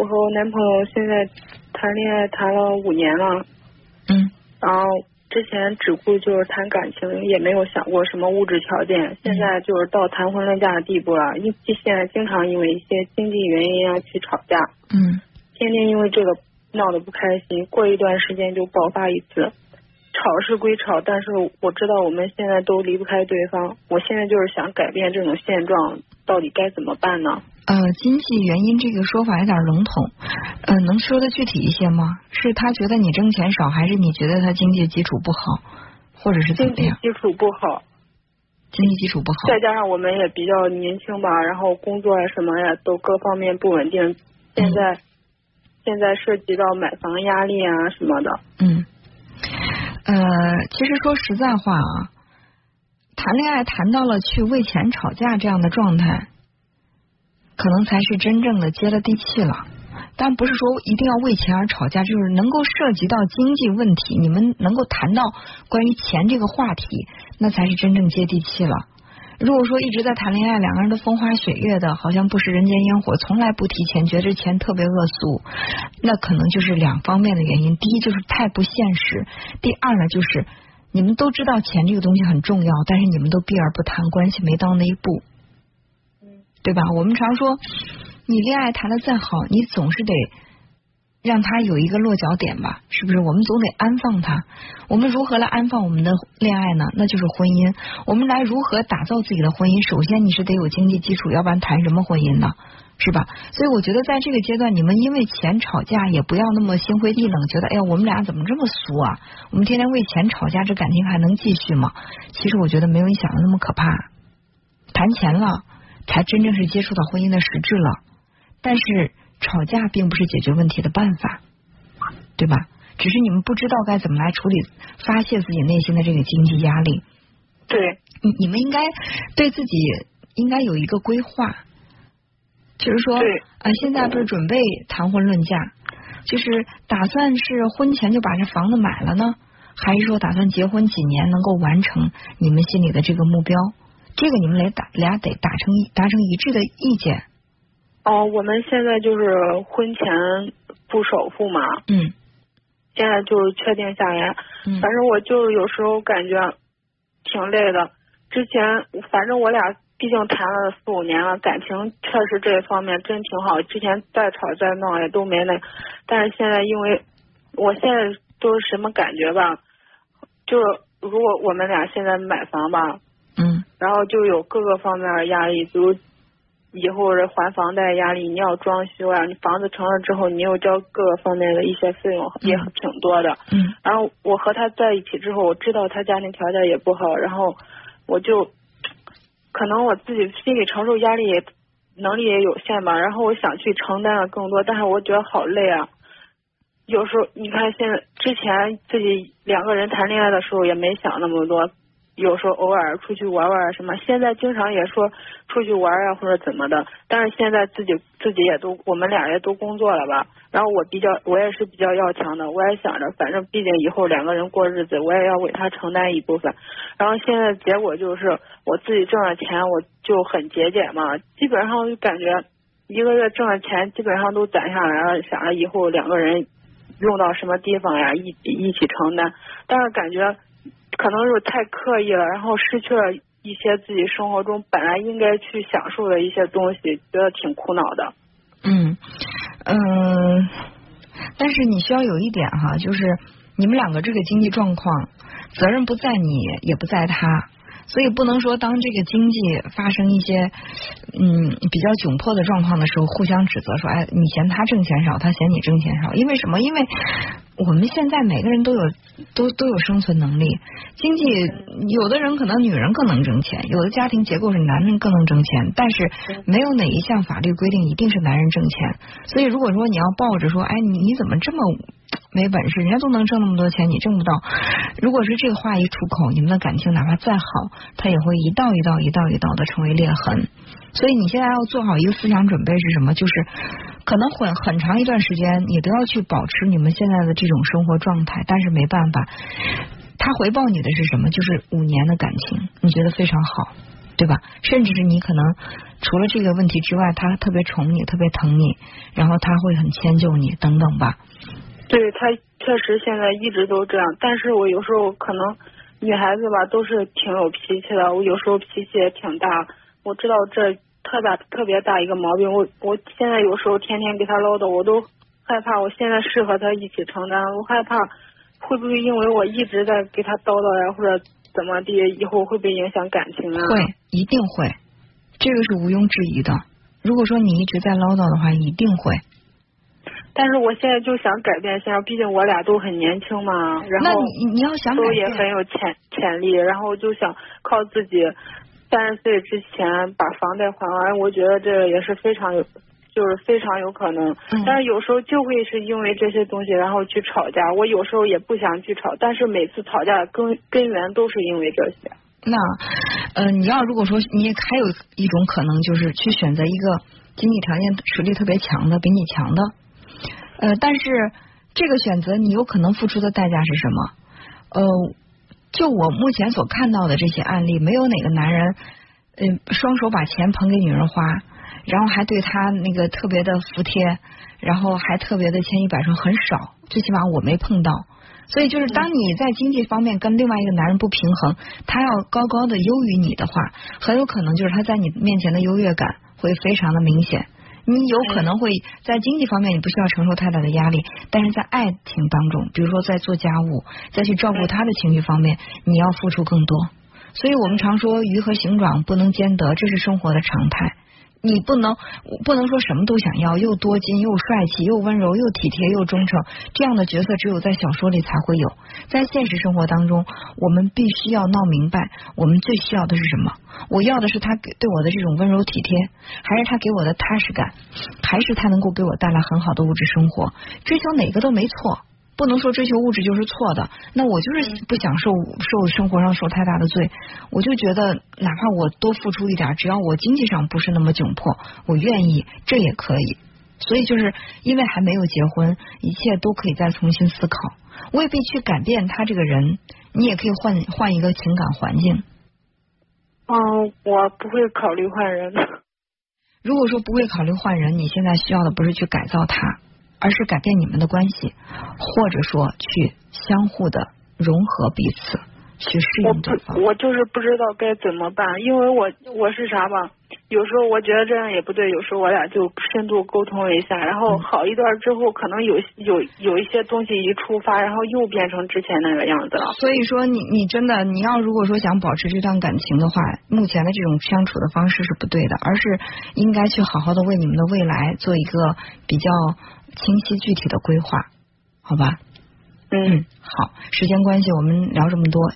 我和我男朋友现在谈恋爱谈了五年了，嗯然后之前只顾就是谈感情，也没有想过什么物质条件，现在就是到谈婚论嫁的地步了。因现在经常因为一些经济原因啊去吵架，嗯天天因为这个闹得不开心，过一段时间就爆发一次。吵是归吵，但是我知道我们现在都离不开对方。我现在就是想改变这种现状，到底该怎么办呢？呃，经济原因这个说法有点笼统，呃，能说的具体一些吗？是他觉得你挣钱少，还是你觉得他经济基础不好，或者是怎经济么样？基础不好，经济基础不好。再加上我们也比较年轻吧，然后工作呀什么呀都各方面不稳定，现在、现在涉及到买房压力啊什么的，嗯，呃，其实说实在话啊，谈恋爱谈到了去为钱吵架这样的状态，可能才是真正的接了地气了。但不是说一定要为钱而吵架，就是能够涉及到经济问题，你们能够谈到关于钱这个话题，那才是真正接地气了。如果说一直在谈恋爱，两个人都风花雪月的，好像不食人间烟火，从来不提钱，觉得钱特别恶俗，那可能就是两方面的原因。第一就是太不现实，第二呢就是你们都知道钱这个东西很重要，但是你们都避而不谈，关系没到那一步，对吧？我们常说，你恋爱谈的再好，你总是得让他有一个落脚点吧，是不是？我们总得安放他。我们如何来安放我们的恋爱呢？那就是婚姻。我们来如何打造自己的婚姻？首先你是得有经济基础，要不然谈什么婚姻呢？是吧？所以我觉得在这个阶段，你们因为钱吵架，也不要那么心灰意冷，觉得哎呀，我们俩怎么这么俗啊？我们天天为钱吵架，这感情还能继续吗？其实我觉得没有你想的那么可怕。谈钱了，才真正是接触到婚姻的实质了。但是吵架并不是解决问题的办法，对吧？只是你们不知道该怎么来处理、发泄自己内心的这个经济压力。对，你你们应该对自己应该有一个规划，就是说，对啊，现在不是准备谈婚论嫁，就是打算是婚前就把这房子买了呢，还是说打算结婚几年能够完成你们心里的这个目标？这个你们俩打俩得达成一达成一致的意见。哦，我们现在就是婚前不首付嘛，嗯现在就是确定下来。嗯反正我就是有时候感觉挺累的。之前反正我俩毕竟谈了四五年了，感情确实这一方面真挺好。之前再吵再闹也都没那，但是现在因为我现在都是什么感觉吧，就是如果我们俩现在买房吧，嗯然后就有各个方面的压力，比如以后的还房贷压力，你要装修啊，你房子成了之后，你又交各个方面的一些费用，也挺多的。嗯然后我和他在一起之后，我知道他家庭条件也不好，然后我就可能我自己心理承受压力也能力也有限吧，然后我想去承担的更多，但是我觉得好累啊。有时候你看现在之前自己两个人谈恋爱的时候也没想那么多，有时候偶尔出去玩玩什么，现在经常也说出去玩啊或者怎么的，但是现在自己自己也都我们俩也都工作了吧，然后我比较我也是比较要强的，我也想着反正毕竟以后两个人过日子，我也要为他承担一部分，然后现在结果就是我自己挣的钱我就很节俭嘛，基本上就感觉一个月挣的钱基本上都攒下来了，想着以后两个人用到什么地方呀，一一起承担，但是感觉可能是太刻意了，然后失去了一些自己生活中本来应该去享受的一些东西，觉得挺苦恼的。嗯嗯，但是你需要有一点哈，就是你们两个这个经济状况，责任不在你，也不在他。所以不能说当这个经济发生一些嗯比较窘迫的状况的时候，互相指责说，哎，你嫌他挣钱少，他嫌你挣钱少，因为什么？因为我们现在每个人都有都都有生存能力，经济有的人可能女人更能挣钱，有的家庭结构是男人更能挣钱，但是没有哪一项法律规定一定是男人挣钱。所以如果说你要抱着说，哎，你你怎么这么没本事，人家都能挣那么多钱，你挣不到。如果是这个话一出口，你们的感情哪怕再好，它也会一道一道、一道一道的成为裂痕。所以你现在要做好一个思想准备是什么？就是可能很很长一段时间，你都要去保持你们现在的这种生活状态，但是没办法，他回报你的是什么？就是五年的感情，你觉得非常好，对吧？甚至是你可能除了这个问题之外，他特别宠你，特别疼你，然后他会很迁就你，等等吧。对他确实现在一直都这样，但是我有时候可能女孩子吧都是挺有脾气的，我有时候脾气也挺大。我知道这特大特别大一个毛病，我我现在有时候天天给他唠叨，我都害怕。我现在是和他一起承担，我害怕会不会因为我一直在给他叨叨呀，或者怎么地，以后会不会影响感情啊？会，一定会，这个是毋庸置疑的。如果说你一直在唠叨的话，一定会。但是我现在就想改变一下，毕竟我俩都很年轻嘛，然后你你要想都也很有潜潜力，然后就想靠自己三十岁之前把房贷还完。我觉得这个也是非常有，就是非常有可能。但是有时候就会是因为这些东西，然后去吵架。我有时候也不想去吵，但是每次吵架根根源都是因为这些。那呃，你要如果说你还有一种可能，就是去选择一个经济条件实力特别强的，比你强的。呃，但是这个选择你有可能付出的代价是什么？呃，就我目前所看到的这些案例，没有哪个男人，嗯，双手把钱捧给女人花，然后还对她那个特别的服帖，然后还特别的千依百顺，很少，最起码我没碰到。所以就是当你在经济方面跟另外一个男人不平衡，他要高高的优于你的话，很有可能就是他在你面前的优越感会非常的明显。你有可能会在经济方面你不需要承受太大的压力，但是在爱情当中，比如说在做家务、再去照顾他的情绪方面，你要付出更多。所以我们常说鱼和熊掌不能兼得，这是生活的常态。你不能不能说什么都想要，又多金又帅气又温柔又体贴又忠诚，这样的角色只有在小说里才会有。在现实生活当中，我们必须要闹明白，我们最需要的是什么？我要的是他给对我的这种温柔体贴，还是他给我的踏实感，还是他能够给我带来很好的物质生活？追求哪个都没错。不能说追求物质就是错的，那我就是不想受受生活上受太大的罪，我就觉得哪怕我多付出一点，只要我经济上不是那么窘迫，我愿意，这也可以。所以就是因为还没有结婚，一切都可以再重新思考，未必去改变他这个人，你也可以换换一个情感环境。嗯，我不会考虑换人。如果说不会考虑换人，你现在需要的不是去改造他。而是改变你们的关系，或者说去相互的融合彼此，去适应对方。我就是不知道该怎么办，因为我我是啥吧？有时候我觉得这样也不对，有时候我俩就深度沟通了一下，然后好一段之后，可能有有有一些东西一触发，然后又变成之前那个样子了。所以说，你你真的你要如果说想保持这段感情的话，目前的这种相处的方式是不对的，而是应该去好好的为你们的未来做一个比较。清晰具体的规划，好吧？嗯，好，时间关系，我们聊这么多，